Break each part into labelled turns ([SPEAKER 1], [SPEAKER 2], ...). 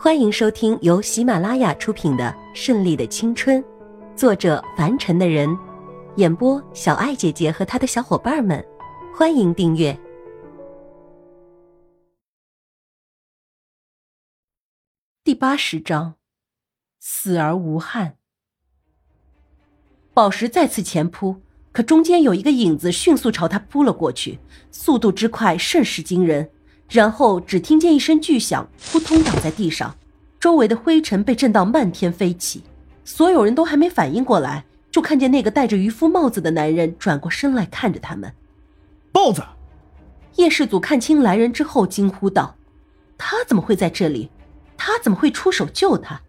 [SPEAKER 1] 欢迎收听由喜马拉雅出品的《顺利的青春》，作者凡尘的人，演播小爱姐姐和她的小伙伴们。欢迎订阅第八十章，死而无憾。宝石再次前扑，可中间有一个影子迅速朝他扑了过去，速度之快甚是惊人。然后只听见一声巨响，扑通倒在地上，周围的灰尘被震到漫天飞起。所有人都还没反应过来，就看见那个戴着渔夫帽子的男人转过身来看着他们。
[SPEAKER 2] 豹子，
[SPEAKER 1] 叶氏祖看清来人之后惊呼道：“他怎么会在这里？他怎么会出手救他？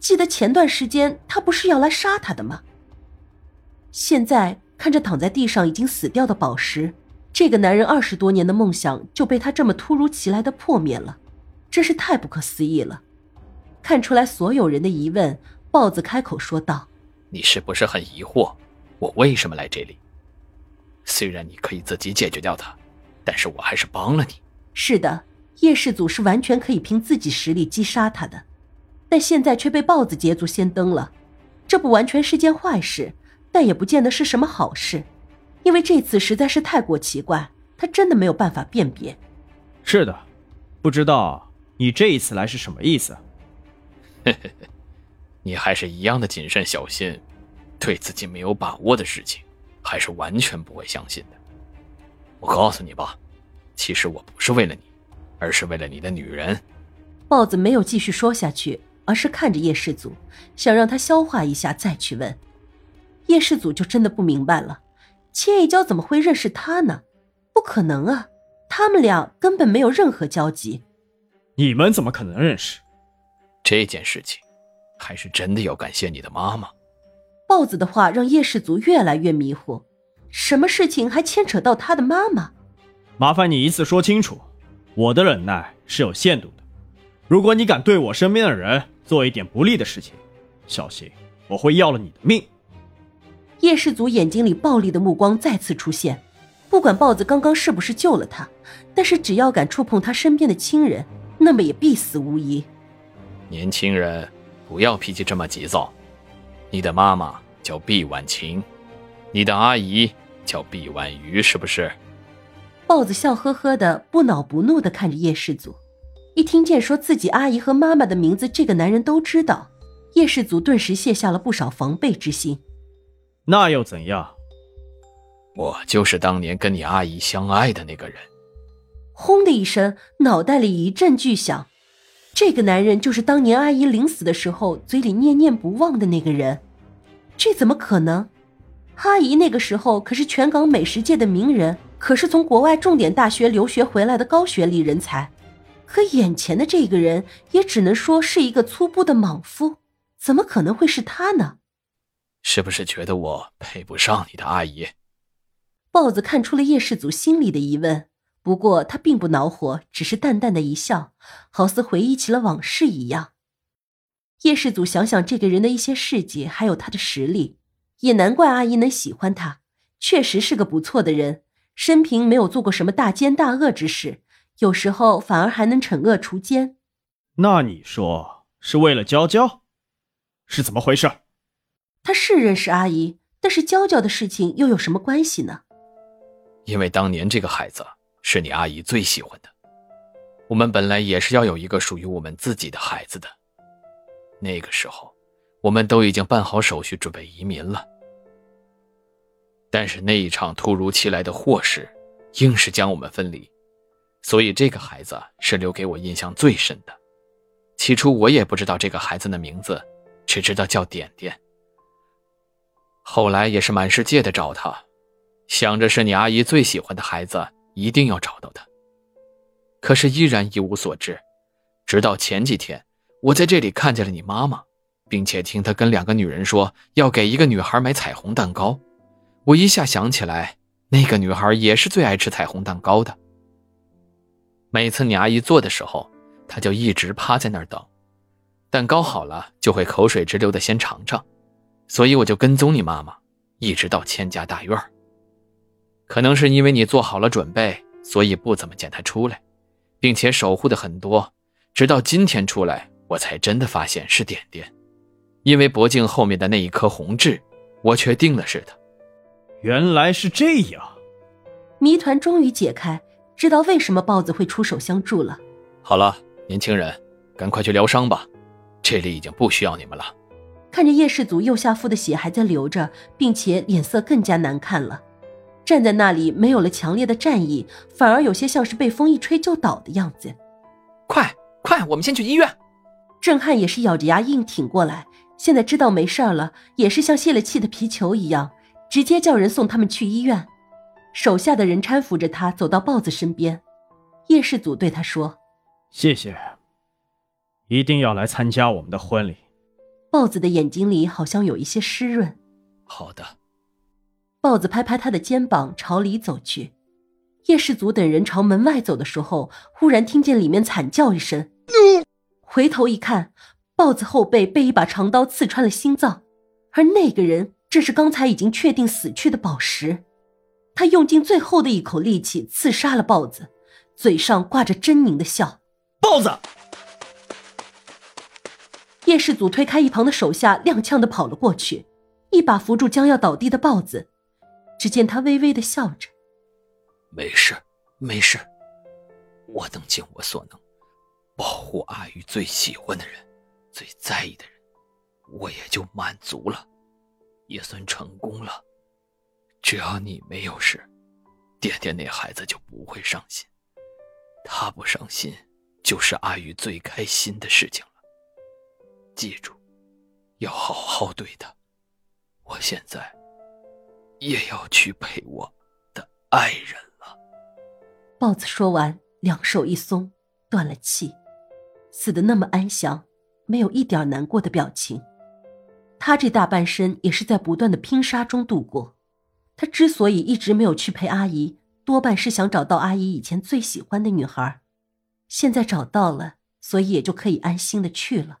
[SPEAKER 1] 记得前段时间他不是要来杀他的吗？”现在看着躺在地上已经死掉的宝石。这个男人二十多年的梦想就被他这么突如其来的破灭了，真是太不可思议了。看出来所有人的疑问，豹子开口说道：“
[SPEAKER 3] 你是不是很疑惑，我为什么来这里？虽然你可以自己解决掉他，但是我还是帮了你。
[SPEAKER 1] 是的，叶氏祖是完全可以凭自己实力击杀他的，但现在却被豹子捷足先登了。这不完全是件坏事，但也不见得是什么好事。”因为这次实在是太过奇怪，他真的没有办法辨别。
[SPEAKER 2] 是的，不知道你这一次来是什么意思？
[SPEAKER 3] 嘿嘿嘿，你还是一样的谨慎小心，对自己没有把握的事情，还是完全不会相信的。我告诉你吧，其实我不是为了你，而是为了你的女人。
[SPEAKER 1] 豹子没有继续说下去，而是看着叶世祖，想让他消化一下再去问。叶世祖就真的不明白了。千一娇怎么会认识他呢？不可能啊，他们俩根本没有任何交集。
[SPEAKER 2] 你们怎么可能认识？
[SPEAKER 3] 这件事情，还是真的要感谢你的妈妈。
[SPEAKER 1] 豹子的话让叶氏族越来越迷糊，什么事情还牵扯到他的妈妈？
[SPEAKER 2] 麻烦你一次说清楚，我的忍耐是有限度的。如果你敢对我身边的人做一点不利的事情，小心我会要了你的命。
[SPEAKER 1] 叶氏祖眼睛里暴戾的目光再次出现，不管豹子刚刚是不是救了他，但是只要敢触碰他身边的亲人，那么也必死无疑。
[SPEAKER 3] 年轻人，不要脾气这么急躁。你的妈妈叫毕婉晴，你的阿姨叫毕婉瑜，是不是？
[SPEAKER 1] 豹子笑呵呵的，不恼不怒的看着叶氏祖。一听见说自己阿姨和妈妈的名字，这个男人都知道，叶氏祖顿时卸下了不少防备之心。
[SPEAKER 2] 那又怎样？
[SPEAKER 3] 我就是当年跟你阿姨相爱的那个人。
[SPEAKER 1] 轰的一声，脑袋里一阵巨响。这个男人就是当年阿姨临死的时候嘴里念念不忘的那个人。这怎么可能？阿姨那个时候可是全港美食界的名人，可是从国外重点大学留学回来的高学历人才。可眼前的这个人，也只能说是一个粗布的莽夫。怎么可能会是他呢？
[SPEAKER 3] 是不是觉得我配不上你的阿姨？
[SPEAKER 1] 豹子看出了叶世祖心里的疑问，不过他并不恼火，只是淡淡的一笑，好似回忆起了往事一样。叶世祖想想这个人的一些事迹，还有他的实力，也难怪阿姨能喜欢他，确实是个不错的人，生平没有做过什么大奸大恶之事，有时候反而还能惩恶除奸。
[SPEAKER 2] 那你说是为了娇娇，是怎么回事？
[SPEAKER 1] 他是认识阿姨，但是娇娇的事情又有什么关系呢？
[SPEAKER 3] 因为当年这个孩子是你阿姨最喜欢的，我们本来也是要有一个属于我们自己的孩子的。那个时候，我们都已经办好手续，准备移民了。但是那一场突如其来的祸事，硬是将我们分离，所以这个孩子是留给我印象最深的。起初我也不知道这个孩子的名字，只知道叫点点。后来也是满世界的找他，想着是你阿姨最喜欢的孩子，一定要找到他。可是依然一无所知，直到前几天，我在这里看见了你妈妈，并且听她跟两个女人说要给一个女孩买彩虹蛋糕，我一下想起来，那个女孩也是最爱吃彩虹蛋糕的。每次你阿姨做的时候，她就一直趴在那儿等，蛋糕好了就会口水直流的先尝尝。所以我就跟踪你妈妈，一直到千家大院可能是因为你做好了准备，所以不怎么见她出来，并且守护的很多，直到今天出来，我才真的发现是点点，因为脖颈后面的那一颗红痣，我确定了是他。
[SPEAKER 2] 原来是这样，
[SPEAKER 1] 谜团终于解开，知道为什么豹子会出手相助了。
[SPEAKER 3] 好了，年轻人，赶快去疗伤吧，这里已经不需要你们了。
[SPEAKER 1] 看着叶氏祖右下腹的血还在流着，并且脸色更加难看了，站在那里没有了强烈的战意，反而有些像是被风一吹就倒的样子。
[SPEAKER 3] 快快，我们先去医院。
[SPEAKER 1] 郑汉也是咬着牙硬挺过来，现在知道没事了，也是像泄了气的皮球一样，直接叫人送他们去医院。手下的人搀扶着他走到豹子身边，叶氏祖对他说：“
[SPEAKER 2] 谢谢，一定要来参加我们的婚礼。”
[SPEAKER 1] 豹子的眼睛里好像有一些湿润。
[SPEAKER 3] 好的。
[SPEAKER 1] 豹子拍拍他的肩膀，朝里走去。叶氏族等人朝门外走的时候，忽然听见里面惨叫一声，回头一看，豹子后背被一把长刀刺穿了心脏，而那个人正是刚才已经确定死去的宝石。他用尽最后的一口力气刺杀了豹子，嘴上挂着狰狞的笑。
[SPEAKER 2] 豹子。
[SPEAKER 1] 叶世祖推开一旁的手下，踉跄的跑了过去，一把扶住将要倒地的豹子。只见他微微的笑着：“
[SPEAKER 3] 没事，没事，我能尽我所能，保护阿玉最喜欢的人，最在意的人，我也就满足了，也算成功了。只要你没有事，点点那孩子就不会伤心，他不伤心，就是阿玉最开心的事情。”记住，要好好对她。我现在也要去陪我的爱人了。
[SPEAKER 1] 豹子说完，两手一松，断了气，死的那么安详，没有一点难过的表情。他这大半生也是在不断的拼杀中度过。他之所以一直没有去陪阿姨，多半是想找到阿姨以前最喜欢的女孩。现在找到了，所以也就可以安心的去了。